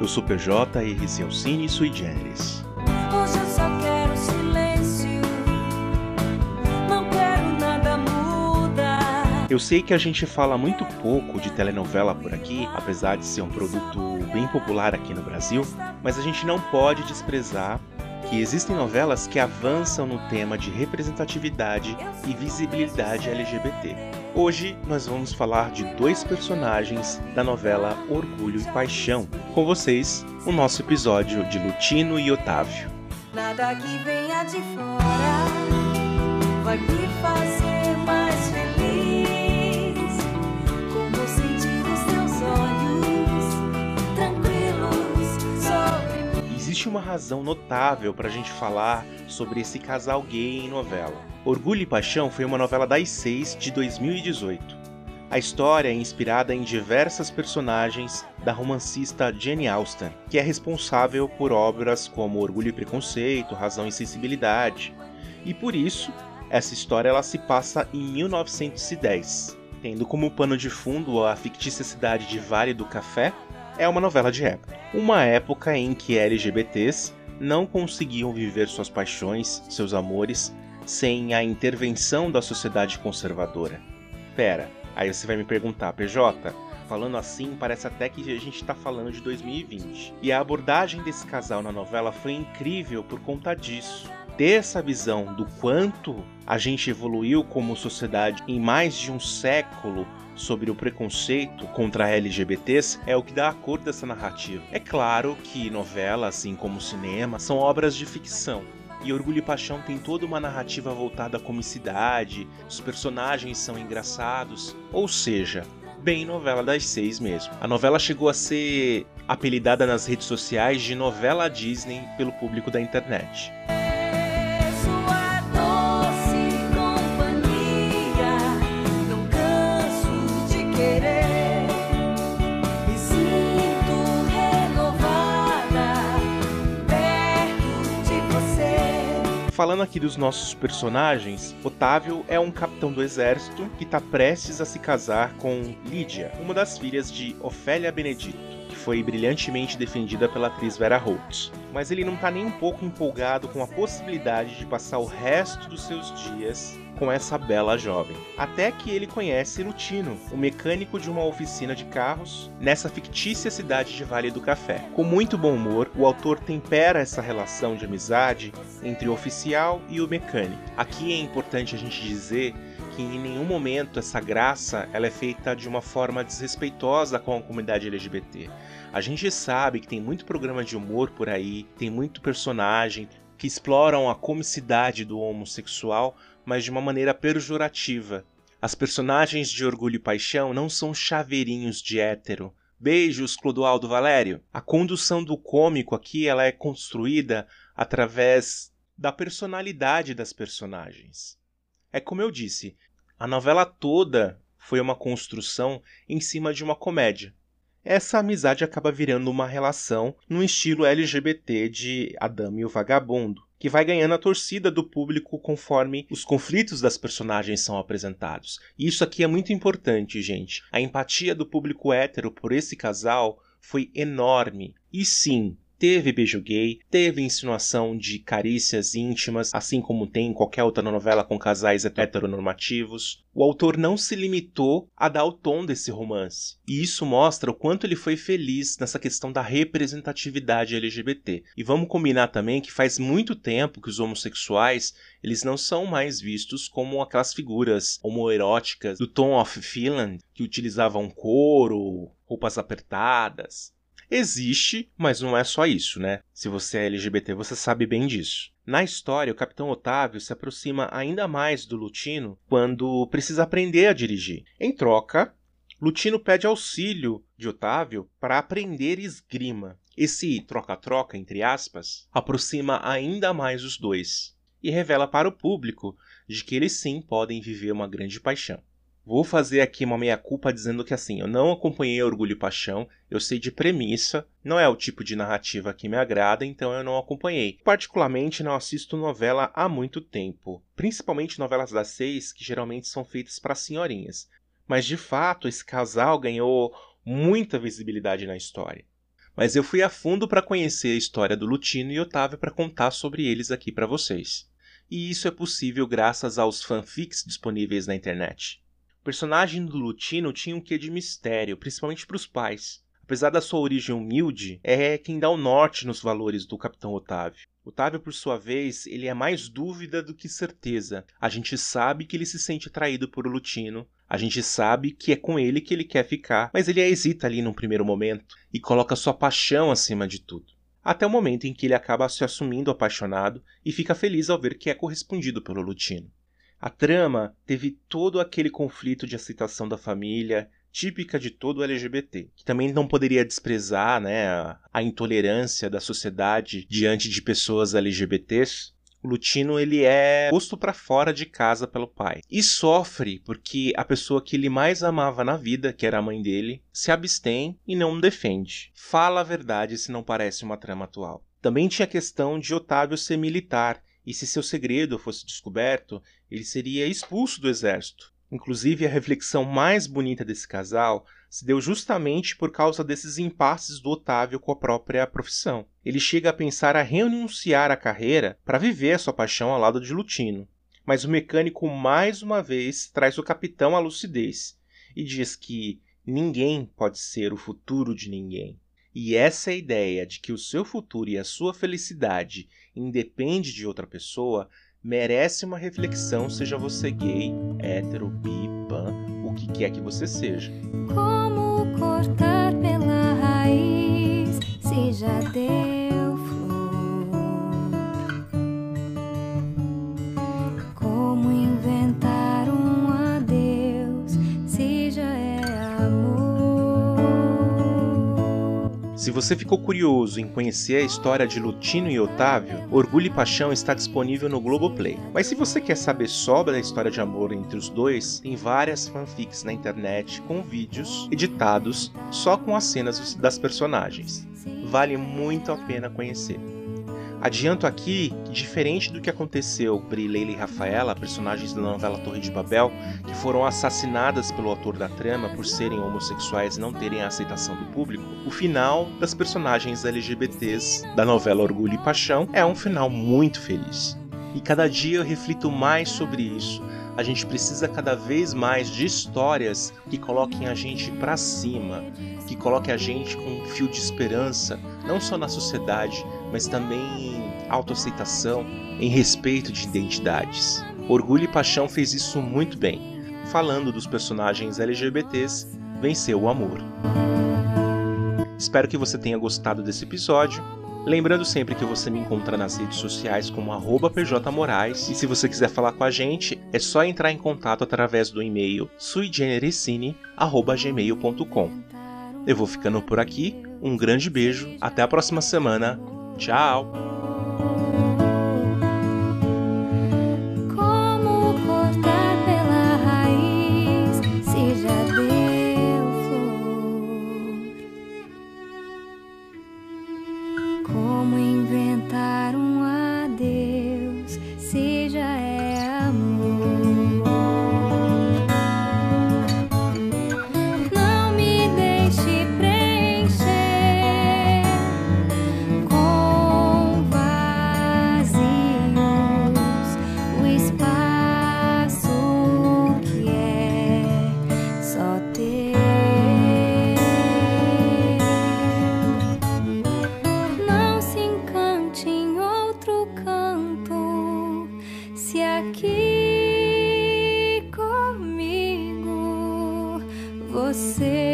Eu sou PJ e esse é o Cine Sui Generis. Hoje eu só quero silêncio. Não quero nada mudar. Eu sei que a gente fala muito pouco de telenovela por aqui, apesar de ser um produto bem popular aqui no Brasil, mas a gente não pode desprezar que existem novelas que avançam no tema de representatividade e visibilidade LGBT. Hoje nós vamos falar de dois personagens da novela Orgulho e Paixão. Com vocês, o nosso episódio de Lutino e Otávio. Nada que venha de fora vai me fazer mais feliz. Existe uma razão notável para a gente falar sobre esse casal gay em novela. Orgulho e Paixão foi uma novela das seis de 2018. A história é inspirada em diversas personagens da romancista Jane Austen, que é responsável por obras como Orgulho e Preconceito, Razão e Sensibilidade. E por isso, essa história ela se passa em 1910, tendo como pano de fundo a fictícia cidade de Vale do Café. É uma novela de época. Uma época em que LGBTs não conseguiam viver suas paixões, seus amores, sem a intervenção da sociedade conservadora. Pera, aí você vai me perguntar, PJ, falando assim parece até que a gente está falando de 2020. E a abordagem desse casal na novela foi incrível por conta disso. Ter essa visão do quanto a gente evoluiu como sociedade em mais de um século sobre o preconceito contra LGBTs é o que dá a cor dessa narrativa. É claro que novela, assim como cinema, são obras de ficção, e Orgulho e Paixão tem toda uma narrativa voltada à comicidade, os personagens são engraçados, ou seja, bem novela das seis mesmo. A novela chegou a ser apelidada nas redes sociais de novela Disney pelo público da internet. Falando aqui dos nossos personagens, Otávio é um capitão do exército que está prestes a se casar com Lídia, uma das filhas de Ofélia Benedito, foi brilhantemente defendida pela atriz Vera Holtz. Mas ele não está nem um pouco empolgado com a possibilidade de passar o resto dos seus dias com essa bela jovem. Até que ele conhece Lutino, o mecânico de uma oficina de carros, nessa fictícia cidade de Vale do Café. Com muito bom humor, o autor tempera essa relação de amizade entre o oficial e o mecânico. Aqui é importante a gente dizer que em nenhum momento essa graça ela é feita de uma forma desrespeitosa com a comunidade LGBT. A gente sabe que tem muito programa de humor por aí, tem muito personagem que exploram a comicidade do homossexual, mas de uma maneira pejorativa. As personagens de Orgulho e Paixão não são chaveirinhos de hétero. Beijos, Clodoaldo Valério. A condução do cômico aqui ela é construída através da personalidade das personagens. É como eu disse, a novela toda foi uma construção em cima de uma comédia. Essa amizade acaba virando uma relação no estilo LGBT de Adame e o Vagabundo, que vai ganhando a torcida do público conforme os conflitos das personagens são apresentados. E isso aqui é muito importante, gente. A empatia do público hétero por esse casal foi enorme. E sim, teve beijo gay, teve insinuação de carícias íntimas, assim como tem em qualquer outra novela com casais heteronormativos. O autor não se limitou a dar o tom desse romance. E isso mostra o quanto ele foi feliz nessa questão da representatividade LGBT. E vamos combinar também que faz muito tempo que os homossexuais eles não são mais vistos como aquelas figuras homoeróticas do Tom of Finland que utilizavam couro, roupas apertadas. Existe, mas não é só isso, né? Se você é LGBT, você sabe bem disso. Na história, o Capitão Otávio se aproxima ainda mais do Lutino quando precisa aprender a dirigir. Em troca, Lutino pede auxílio de Otávio para aprender esgrima. Esse troca-troca, entre aspas, aproxima ainda mais os dois e revela para o público de que eles sim podem viver uma grande paixão. Vou fazer aqui uma meia-culpa dizendo que assim, eu não acompanhei Orgulho e Paixão, eu sei de premissa, não é o tipo de narrativa que me agrada, então eu não acompanhei. Particularmente não assisto novela há muito tempo, principalmente novelas das seis, que geralmente são feitas para senhorinhas. Mas de fato, esse casal ganhou muita visibilidade na história. mas eu fui a fundo para conhecer a história do Lutino e Otávio para contar sobre eles aqui para vocês. E isso é possível graças aos fanfics disponíveis na internet. O personagem do Lutino tinha um quê de mistério, principalmente para os pais. Apesar da sua origem humilde, é quem dá o norte nos valores do Capitão Otávio. Otávio, por sua vez, ele é mais dúvida do que certeza. A gente sabe que ele se sente atraído por Lutino, a gente sabe que é com ele que ele quer ficar, mas ele hesita ali num primeiro momento e coloca sua paixão acima de tudo. Até o momento em que ele acaba se assumindo apaixonado e fica feliz ao ver que é correspondido pelo Lutino. A trama teve todo aquele conflito de aceitação da família, típica de todo LGBT, que também não poderia desprezar né, a intolerância da sociedade diante de pessoas LGBTs, o Lutino ele é posto para fora de casa pelo pai e sofre porque a pessoa que ele mais amava na vida, que era a mãe dele, se abstém e não o defende. Fala a verdade se não parece uma trama atual. Também tinha a questão de Otávio ser militar e se seu segredo fosse descoberto, ele seria expulso do exército. Inclusive, a reflexão mais bonita desse casal se deu justamente por causa desses impasses do Otávio com a própria profissão. Ele chega a pensar a renunciar à carreira para viver a sua paixão ao lado de Lutino. Mas o mecânico mais uma vez traz o capitão à lucidez e diz que ninguém pode ser o futuro de ninguém. E essa ideia de que o seu futuro e a sua felicidade independe de outra pessoa merece uma reflexão, seja você gay, hétero, bi, pan, o que quer que você seja. Como cortar pela raiz se já deu Se você ficou curioso em conhecer a história de Lutino e Otávio, Orgulho e Paixão está disponível no Globoplay. Mas se você quer saber sobre a história de amor entre os dois, tem várias fanfics na internet com vídeos editados só com as cenas das personagens. Vale muito a pena conhecer. Adianto aqui que, diferente do que aconteceu Bri, Leila e Rafaela, personagens da novela Torre de Babel, que foram assassinadas pelo autor da trama por serem homossexuais e não terem a aceitação do público, o final das personagens LGBTs da novela Orgulho e Paixão é um final muito feliz. E cada dia eu reflito mais sobre isso. A gente precisa cada vez mais de histórias que coloquem a gente para cima, que coloquem a gente com um fio de esperança, não só na sociedade, mas também em autoaceitação, em respeito de identidades. Orgulho e Paixão fez isso muito bem. Falando dos personagens LGBTs, venceu o amor. Espero que você tenha gostado desse episódio. Lembrando sempre que você me encontra nas redes sociais como pjmorais e se você quiser falar com a gente, é só entrar em contato através do e-mail suigenerescine.gmail.com Eu vou ficando por aqui, um grande beijo, até a próxima semana, tchau! Você